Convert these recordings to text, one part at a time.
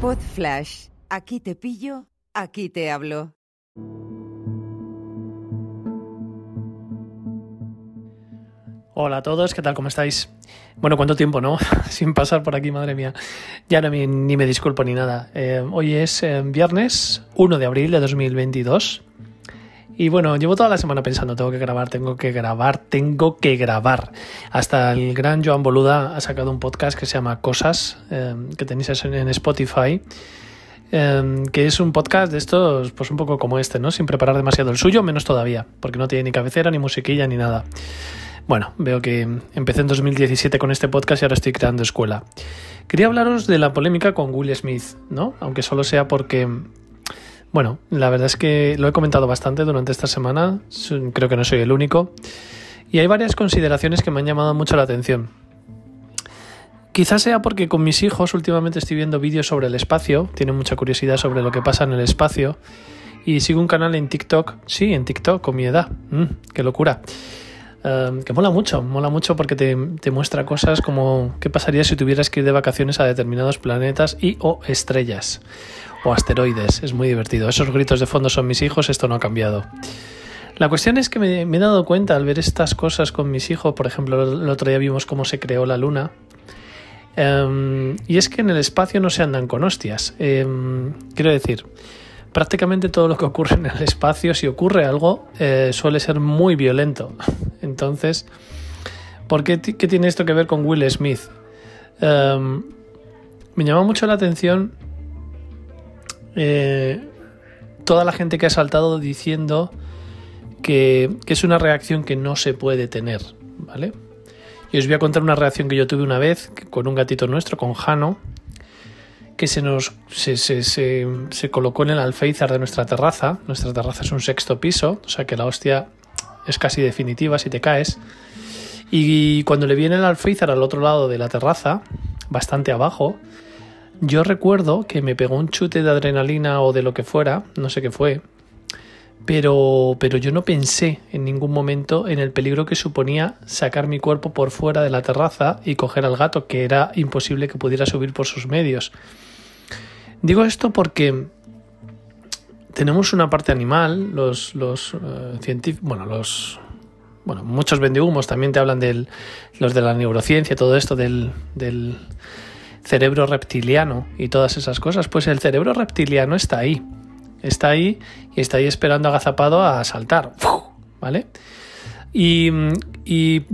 Pod Flash. Aquí te pillo, aquí te hablo. Hola a todos, ¿qué tal? ¿Cómo estáis? Bueno, ¿cuánto tiempo, no? Sin pasar por aquí, madre mía. Ya no me, ni me disculpo ni nada. Eh, hoy es eh, viernes 1 de abril de 2022. Y bueno, llevo toda la semana pensando, tengo que grabar, tengo que grabar, tengo que grabar. Hasta el gran Joan Boluda ha sacado un podcast que se llama Cosas, eh, que tenéis en Spotify. que es un podcast de estos, pues un poco como este, ¿no? Sin preparar demasiado el suyo, menos todavía, porque no tiene ni cabecera, ni musiquilla, ni nada. Bueno, veo que empecé en 2017 con este podcast y ahora estoy creando escuela. Quería hablaros de la polémica con Will Smith, ¿no? Aunque solo sea porque, bueno, la verdad es que lo he comentado bastante durante esta semana, creo que no soy el único, y hay varias consideraciones que me han llamado mucho la atención. Quizás sea porque con mis hijos últimamente estoy viendo vídeos sobre el espacio, tienen mucha curiosidad sobre lo que pasa en el espacio, y sigo un canal en TikTok, sí, en TikTok, con mi edad, mm, qué locura Em, que mola mucho, mola mucho porque te, te, muestra cosas como qué pasaría si tuvieras que ir de vacaciones a determinados planetas y o estrellas o asteroides. Es muy divertido. Esos gritos de fondo son mis hijos, esto no ha cambiado. La cuestión es que me, he dado cuenta al ver estas cosas con mis hijos, por ejemplo, el otro día vimos cómo se creó la luna, em, y es que en el espacio no se andan con hostias. Em, quiero decir, prácticamente todo lo que ocurre en el espacio, si ocurre algo, eh, suele ser muy violento. Entonces, ¿por qué, tiene esto que ver con Will Smith? Em, me llama mucho la atención eh, toda la gente que ha saltado diciendo que, es una reacción que no se puede tener, ¿vale? Y os voy a contar una reacción que yo tuve una vez con un gatito nuestro, con Jano, que se nos se, se, se, colocó en el alféizar de nuestra terraza. Nuestra terraza es un sexto piso, o sea que la hostia es casi definitiva si te caes. Y cuando le viene el alféizar al otro lado de la terraza, bastante abajo, yo recuerdo que me pegó un chute de adrenalina o de lo que fuera, no sé qué fue, pero, pero yo no pensé en ningún momento en el peligro que suponía sacar mi cuerpo por fuera de la terraza y coger al gato, que era imposible que pudiera subir por sus medios. Digo esto porque tenemos una parte animal, los, los eh, científicos, bueno, los bueno, muchos vendehumos también te hablan de los de la neurociencia, todo esto del, del cerebro reptiliano y todas esas cosas. Pues el cerebro reptiliano está ahí, está ahí y está ahí esperando agazapado a saltar, ¿vale? Y, y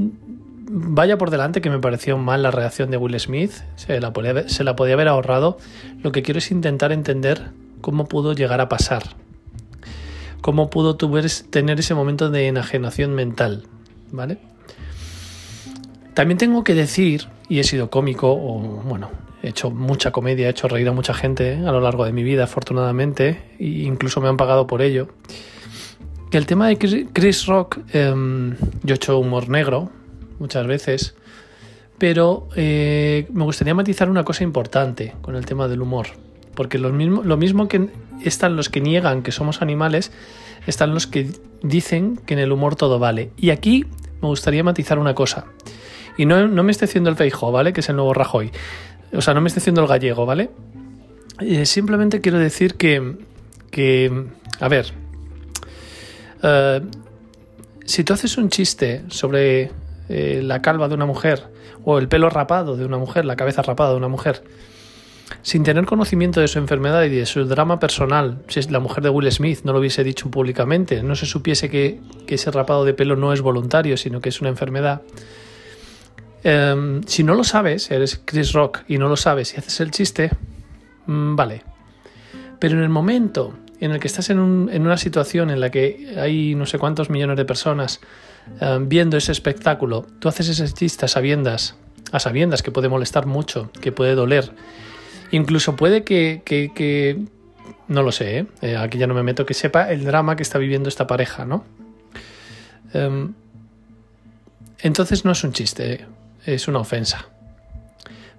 vaya por delante que me pareció mal la reacción de Will Smith, se la, podía, se la podía haber ahorrado. Lo que quiero es intentar entender cómo pudo llegar a pasar, cómo pudo tener ese momento de enajenación mental, ¿vale? También tengo que decir, y he sido cómico, o bueno, he hecho mucha comedia, he hecho reír a mucha gente a lo largo de mi vida, afortunadamente, e incluso me han pagado por ello. Que el tema de Chris Rock, em, yo he hecho humor negro, muchas veces, pero eh, me gustaría matizar una cosa importante con el tema del humor, porque mismo, lo mismo que están los que niegan que somos animales, están los que dicen que en el humor todo vale. Y aquí me gustaría matizar una cosa. Y no, me esté haciendo el feijo, ¿vale? Que es el nuevo Rajoy. O sea, no me esté haciendo el gallego, ¿vale? Eh, simplemente quiero decir que, que a ver, eh, si tú haces un chiste sobre eh, la calva de una mujer o el pelo rapado de una mujer, la cabeza rapada de una mujer, sin tener conocimiento de su enfermedad y de su drama personal, si la mujer de Will Smith no lo hubiese dicho públicamente, no se supiese que, ese rapado de pelo no es voluntario, sino que es una enfermedad, em, si no lo sabes, eres Chris Rock y no lo sabes y haces el chiste, mm, vale. Pero en el momento en el que estás en, una situación en la que hay no sé cuántos millones de personas eh, viendo ese espectáculo, tú haces ese chiste a sabiendas, a sabiendas que puede molestar mucho, que puede doler, incluso puede que, no lo sé, ¿eh? ¿eh? aquí ya no me meto, que sepa el drama que está viviendo esta pareja, ¿no? Em, entonces no es un chiste, es una ofensa.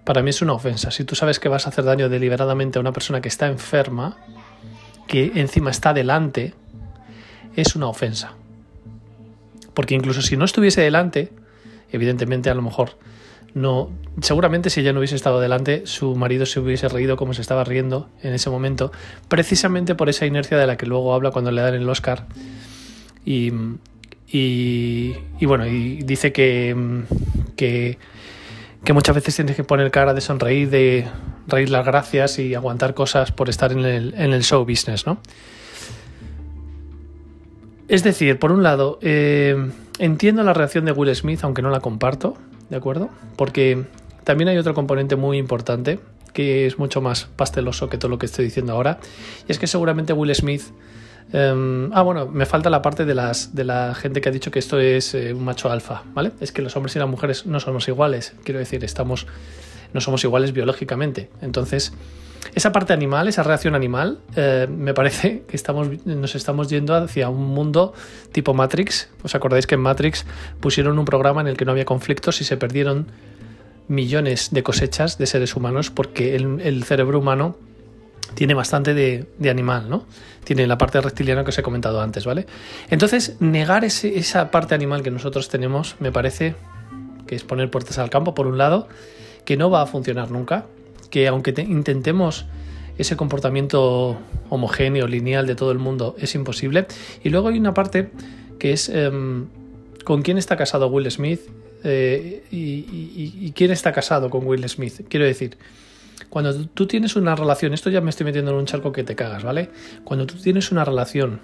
Para mí es una ofensa. Si tú sabes que vas a hacer daño deliberadamente a una persona que está enferma, que encima está delante, es una ofensa. Porque incluso si no estuviese delante, evidentemente a lo mejor no, seguramente si ella no hubiese estado delante, su marido se hubiese reído como se estaba riendo en ese momento, precisamente por esa inercia de la que luego habla cuando le dan el Oscar. Y, y, bueno, y dice que, que, muchas veces tienes que poner cara de sonreír, de reír las gracias y aguantar cosas por estar en el, en el show business, ¿no? Es decir, por un lado, eh, entiendo la reacción de Will Smith, aunque no la comparto, ¿de acuerdo? Porque también hay otro componente muy importante que es mucho más pasteloso que todo lo que estoy diciendo ahora, y es que seguramente Will Smith... Em, ah, bueno, me falta la parte de, las, de la gente que ha dicho que esto es eh, un macho alfa, ¿vale? Es que los hombres y las mujeres no somos iguales, quiero decir, estamos, no somos iguales biológicamente. Entonces, esa parte animal, esa reacción animal, eh, me parece que estamos, nos estamos yendo hacia un mundo tipo Matrix. ¿Os acordáis que en Matrix pusieron un programa en el que no había conflictos y se perdieron millones de cosechas de seres humanos porque el, cerebro humano tiene bastante de, animal, ¿no? Tiene la parte reptiliana que os he comentado antes, ¿vale? Entonces, negar esa parte animal que nosotros tenemos me parece que es poner puertas al campo, por un lado, que no va a funcionar nunca, que aunque intentemos ese comportamiento homogéneo, lineal de todo el mundo, es imposible. Y luego hay una parte que es em, con quién está casado Will Smith eh, y, quién está casado con Will Smith. Quiero decir, cuando tú tienes una relación, esto ya me estoy metiendo en un charco que te cagas, ¿vale? Cuando tú tienes una relación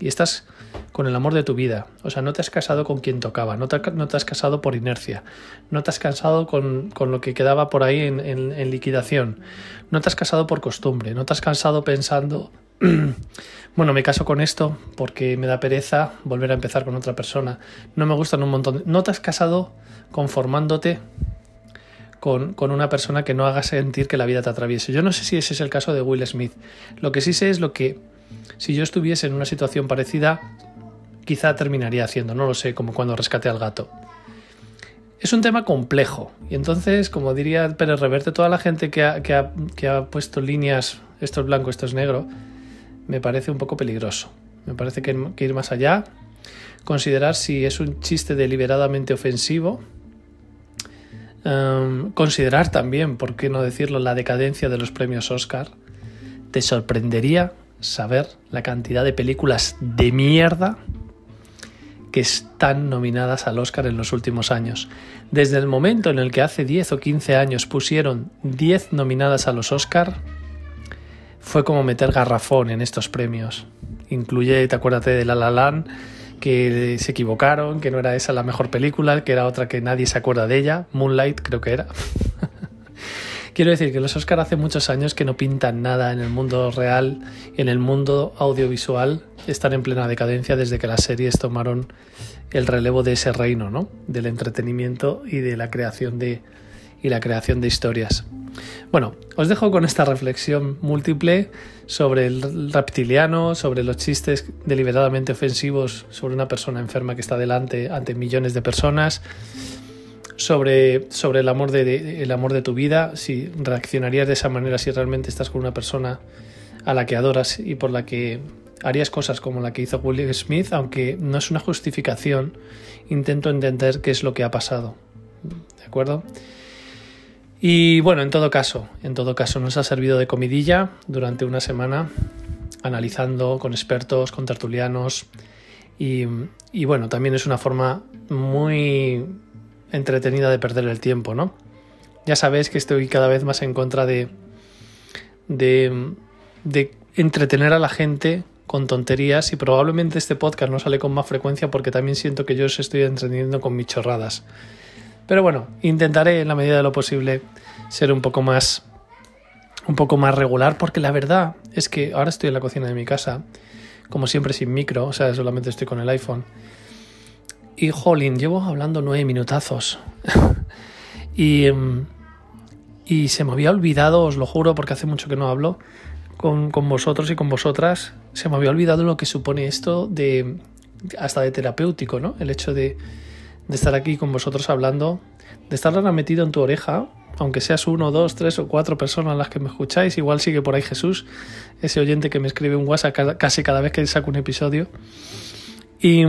y estás con el amor de tu vida. O sea, no te has casado con quien tocaba, no te, has casado por inercia, no te has casado con, lo que quedaba por ahí en, liquidación, no te has casado por costumbre, no te has casado pensando, bueno, me caso con esto porque me da pereza volver a empezar con otra persona, no me gustan un montón, no te has casado conformándote con, una persona que no haga sentir que la vida te atraviese. Yo no sé si ese es el caso de Will Smith. Lo que sí sé es lo que si yo estuviese en una situación parecida, quizá terminaría haciendo, no lo sé, como cuando rescate al gato. Es un tema complejo y entonces, como diría Pérez Reverte, toda la gente que ha, puesto líneas, esto es blanco, esto es negro, me parece un poco peligroso. Me parece que ir más allá, considerar si es un chiste deliberadamente ofensivo, em, considerar también, por qué no decirlo, la decadencia de los premios Oscar. Te sorprendería saber la cantidad de películas de mierda que están nominadas al Oscar en los últimos años. Desde el momento en el que hace 10 o 15 años pusieron 10 nominadas a los Oscar, fue como meter garrafón en estos premios. Incluye, te acuérdate de La La que se equivocaron, que no era esa la mejor película, que era otra que nadie se acuerda de ella, Moonlight creo que era. Quiero decir que los Oscar hace muchos años que no pintan nada en el mundo real, en el mundo audiovisual, están en plena decadencia desde que las series tomaron el relevo de ese reino, ¿no? Del entretenimiento y de la creación de y la creación de historias. Bueno, os dejo con esta reflexión múltiple sobre el reptiliano, sobre los chistes deliberadamente ofensivos sobre una persona enferma que está delante ante millones de personas sobre, sobre el, amor de, el amor de tu vida, si reaccionarías de esa manera si realmente estás con una persona a la que adoras y por la que harías cosas como la que hizo Will Smith, aunque no es una justificación, intento entender qué es lo que ha pasado. ¿De acuerdo? Y bueno, en todo caso, en todo caso, nos ha servido de comidilla durante una semana, analizando con expertos, con tertulianos, y, y bueno, también es una forma muy entretenida de perder el tiempo, ¿no? Ya sabéis que estoy cada vez más en contra de, de, de entretener a la gente con tonterías y probablemente este podcast no sale con más frecuencia porque también siento que yo os estoy entreteniendo con mis chorradas. Pero bueno, intentaré en la medida de lo posible ser un poco más un poco más regular porque la verdad es que ahora estoy en la cocina de mi casa, como siempre sin micro, o sea, solamente estoy con el iPhone y jolín, llevo hablando nueve minutazos. y, em, y se me había olvidado, os lo juro, porque hace mucho que no hablo con, vosotros y con vosotras. Se me había olvidado lo que supone esto de hasta de terapéutico, ¿no? El hecho de, de estar aquí con vosotros hablando, de estar ahora metido en tu oreja, aunque seas uno, dos, tres o cuatro personas las que me escucháis, igual sigue por ahí Jesús, ese oyente que me escribe un WhatsApp casi cada vez que saco un episodio. Y,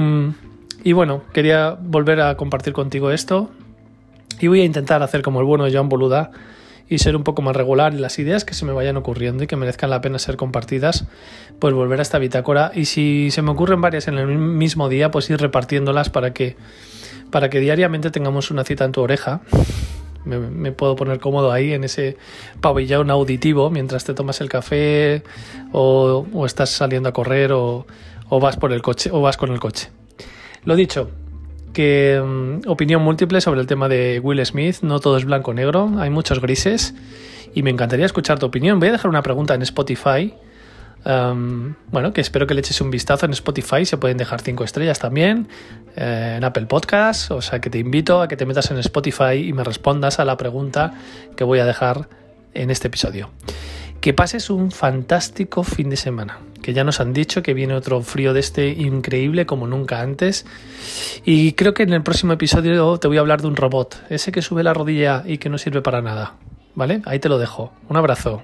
y bueno, quería volver a compartir contigo esto. Y voy a intentar hacer como el bueno de Joan Boluda y ser un poco más regular en las ideas que se me vayan ocurriendo y que merezcan la pena ser compartidas, pues volver a esta bitácora. Y si se me ocurren varias en el mismo día, pues ir repartiéndolas para que, para que diariamente tengamos una cita en tu oreja. Me, puedo poner cómodo ahí en ese pabellón auditivo mientras te tomas el café o, o estás saliendo a correr o, o vas por el coche o vas con el coche. Lo dicho, que mm, opinión múltiple sobre el tema de Will Smith, no todo es blanco negro, hay muchos grises y me encantaría escuchar tu opinión. Voy a dejar una pregunta en Spotify. Bueno, que espero que le eches un vistazo en Spotify, se pueden dejar cinco estrellas también, eh, en Apple Podcast, o sea que te invito a que te metas en Spotify y me respondas a la pregunta que voy a dejar en este episodio. Que pases un fantástico fin de semana, que ya nos han dicho que viene otro frío de este increíble como nunca antes. Y creo que en el próximo episodio te voy a hablar de un robot, ese que sube la rodilla y que no sirve para nada. ¿Vale? Ahí te lo dejo. Un abrazo.